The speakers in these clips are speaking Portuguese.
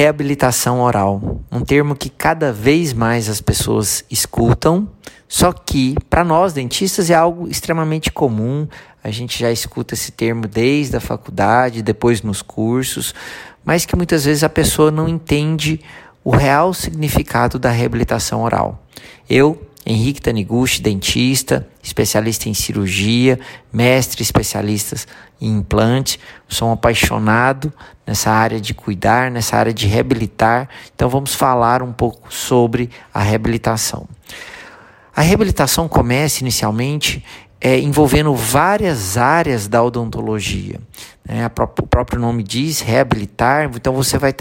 reabilitação oral, um termo que cada vez mais as pessoas escutam, só que para nós dentistas é algo extremamente comum. A gente já escuta esse termo desde a faculdade, depois nos cursos, mas que muitas vezes a pessoa não entende o real significado da reabilitação oral. Eu Henrique Taniguchi, dentista, especialista em cirurgia, mestre especialista em implante. Sou um apaixonado nessa área de cuidar, nessa área de reabilitar. Então vamos falar um pouco sobre a reabilitação. A reabilitação começa inicialmente é, envolvendo várias áreas da odontologia. Né? o próprio nome diz reabilitar, então você vai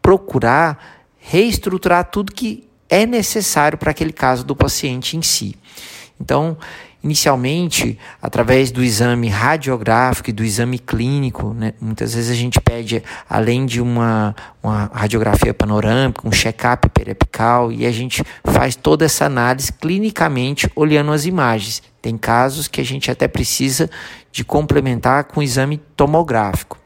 procurar reestruturar tudo que é necessário para aquele caso do paciente em si. Então, inicialmente, através do exame radiográfico e do exame clínico, né, muitas vezes a gente pede, além de uma, uma radiografia panorâmica, um check-up periapical, e a gente faz toda essa análise clinicamente olhando as imagens. Tem casos que a gente até precisa de complementar com o exame tomográfico.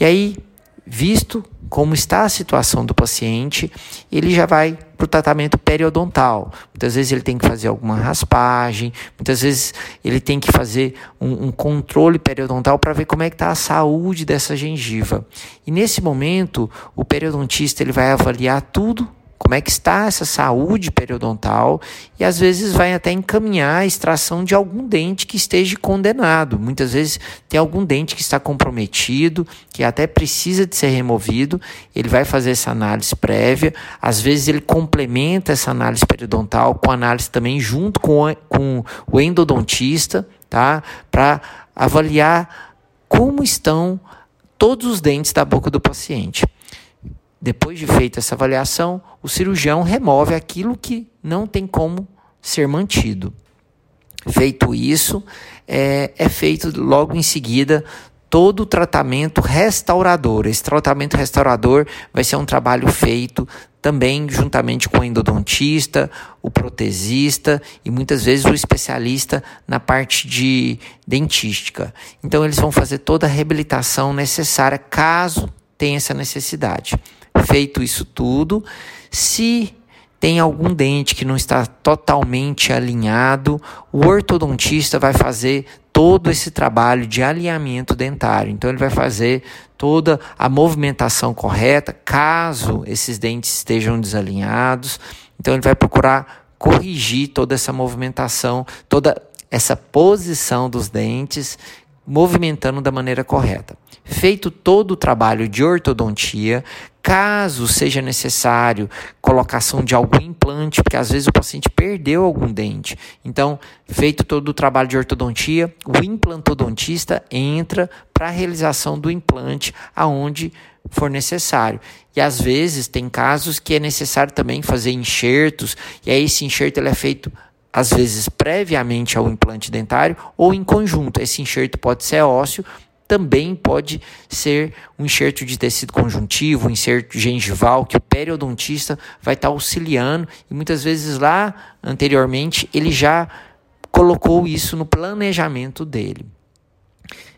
E aí, visto como está a situação do paciente, ele já vai para o tratamento periodontal. Muitas vezes ele tem que fazer alguma raspagem, muitas vezes ele tem que fazer um, um controle periodontal para ver como é que está a saúde dessa gengiva. E nesse momento, o periodontista ele vai avaliar tudo como é que está essa saúde periodontal e às vezes vai até encaminhar a extração de algum dente que esteja condenado. Muitas vezes tem algum dente que está comprometido, que até precisa de ser removido, ele vai fazer essa análise prévia, às vezes ele complementa essa análise periodontal com análise também junto com, com o endodontista, tá? Para avaliar como estão todos os dentes da boca do paciente. Depois de feita essa avaliação, o cirurgião remove aquilo que não tem como ser mantido. Feito isso, é, é feito logo em seguida todo o tratamento restaurador. Esse tratamento restaurador vai ser um trabalho feito também juntamente com o endodontista, o protesista e muitas vezes o especialista na parte de dentística. Então eles vão fazer toda a reabilitação necessária caso tenha essa necessidade. Feito isso tudo, se tem algum dente que não está totalmente alinhado, o ortodontista vai fazer todo esse trabalho de alinhamento dentário. Então, ele vai fazer toda a movimentação correta, caso esses dentes estejam desalinhados. Então, ele vai procurar corrigir toda essa movimentação, toda essa posição dos dentes, movimentando da maneira correta. Feito todo o trabalho de ortodontia, caso seja necessário colocação de algum implante, porque às vezes o paciente perdeu algum dente. Então, feito todo o trabalho de ortodontia, o implantodontista entra para a realização do implante aonde for necessário. E às vezes tem casos que é necessário também fazer enxertos, e aí esse enxerto ele é feito às vezes previamente ao implante dentário ou em conjunto. Esse enxerto pode ser ósseo, também pode ser um enxerto de tecido conjuntivo, um enxerto gengival, que o periodontista vai estar auxiliando e muitas vezes lá anteriormente ele já colocou isso no planejamento dele.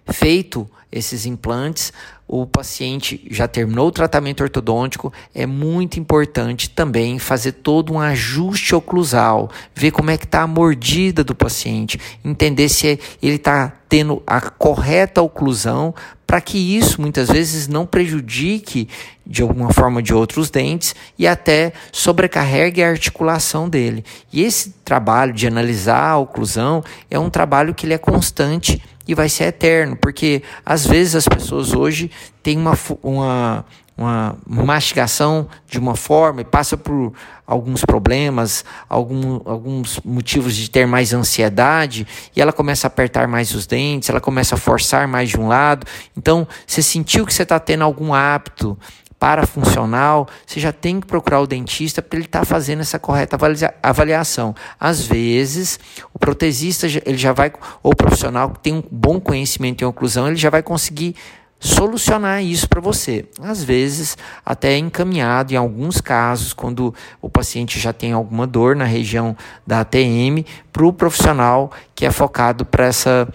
Feito esses implantes, o paciente já terminou o tratamento ortodôntico, é muito importante também fazer todo um ajuste oclusal, ver como é que está a mordida do paciente, entender se ele está tendo a correta oclusão, para que isso muitas vezes não prejudique de alguma forma ou de outros dentes e até sobrecarregue a articulação dele. E esse trabalho de analisar a oclusão é um trabalho que ele é constante e vai ser eterno, porque às vezes as pessoas hoje têm uma, uma, uma mastigação de uma forma e passa por alguns problemas, algum, alguns motivos de ter mais ansiedade, e ela começa a apertar mais os dentes, ela começa a forçar mais de um lado. Então, você sentiu que você está tendo algum hábito parafuncional, você já tem que procurar o dentista para ele estar tá fazendo essa correta avaliação. Às vezes, o protesista ele já vai, ou o profissional que tem um bom conhecimento em oclusão, ele já vai conseguir solucionar isso para você. Às vezes, até encaminhado, em alguns casos, quando o paciente já tem alguma dor na região da ATM, para o profissional que é focado para essa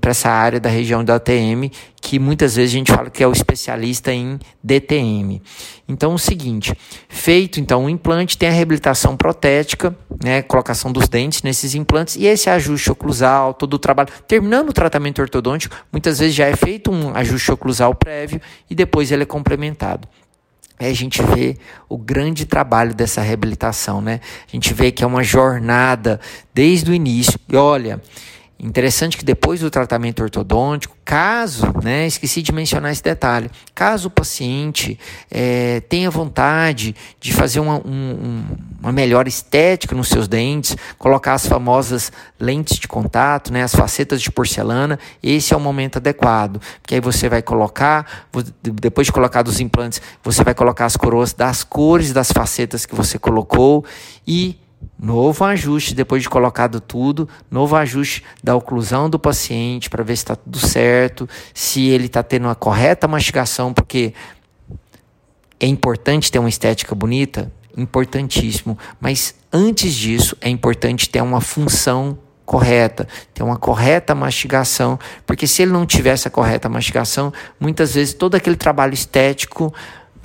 para essa área da região da ATM, que muitas vezes a gente fala que é o especialista em DTM. Então, o seguinte, feito então o implante, tem a reabilitação protética, né, colocação dos dentes nesses implantes e esse ajuste oclusal, todo o trabalho. Terminando o tratamento ortodôntico, muitas vezes já é feito um ajuste oclusal prévio e depois ele é complementado. Aí a gente vê o grande trabalho dessa reabilitação, né? A gente vê que é uma jornada desde o início. E olha, Interessante que depois do tratamento ortodôntico, caso, né, esqueci de mencionar esse detalhe, caso o paciente é, tenha vontade de fazer uma, um, uma melhor estética nos seus dentes, colocar as famosas lentes de contato, né, as facetas de porcelana, esse é o momento adequado, porque aí você vai colocar, depois de colocar os implantes, você vai colocar as coroas das cores das facetas que você colocou e Novo ajuste, depois de colocado tudo, novo ajuste da oclusão do paciente para ver se está tudo certo, se ele está tendo uma correta mastigação, porque é importante ter uma estética bonita, importantíssimo, mas antes disso é importante ter uma função correta, ter uma correta mastigação, porque se ele não tiver essa correta mastigação, muitas vezes todo aquele trabalho estético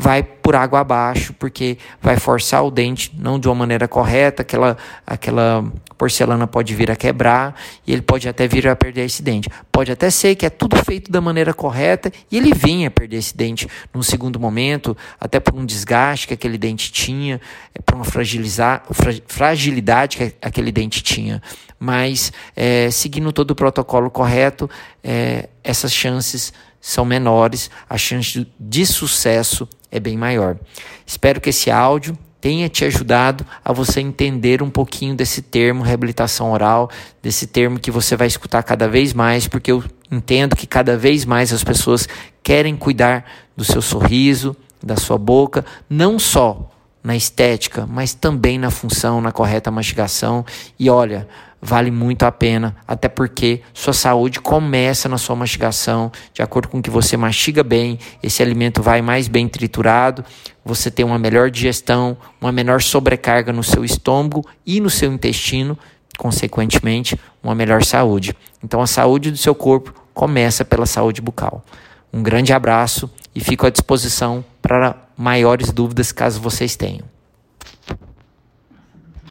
vai por água abaixo, porque vai forçar o dente não de uma maneira correta, aquela, aquela porcelana pode vir a quebrar e ele pode até vir a perder esse dente. Pode até ser que é tudo feito da maneira correta e ele venha a perder esse dente num segundo momento, até por um desgaste que aquele dente tinha, é, por uma fragilizar, fragilidade que aquele dente tinha. Mas é, seguindo todo o protocolo correto, é, essas chances são menores, a chance de sucesso é bem maior. Espero que esse áudio tenha te ajudado a você entender um pouquinho desse termo reabilitação oral, desse termo que você vai escutar cada vez mais, porque eu entendo que cada vez mais as pessoas querem cuidar do seu sorriso, da sua boca, não só na estética, mas também na função, na correta mastigação. E olha, vale muito a pena, até porque sua saúde começa na sua mastigação, de acordo com que você mastiga bem, esse alimento vai mais bem triturado, você tem uma melhor digestão, uma menor sobrecarga no seu estômago e no seu intestino, consequentemente, uma melhor saúde. Então a saúde do seu corpo começa pela saúde bucal. Um grande abraço e fico à disposição para maiores dúvidas caso vocês tenham.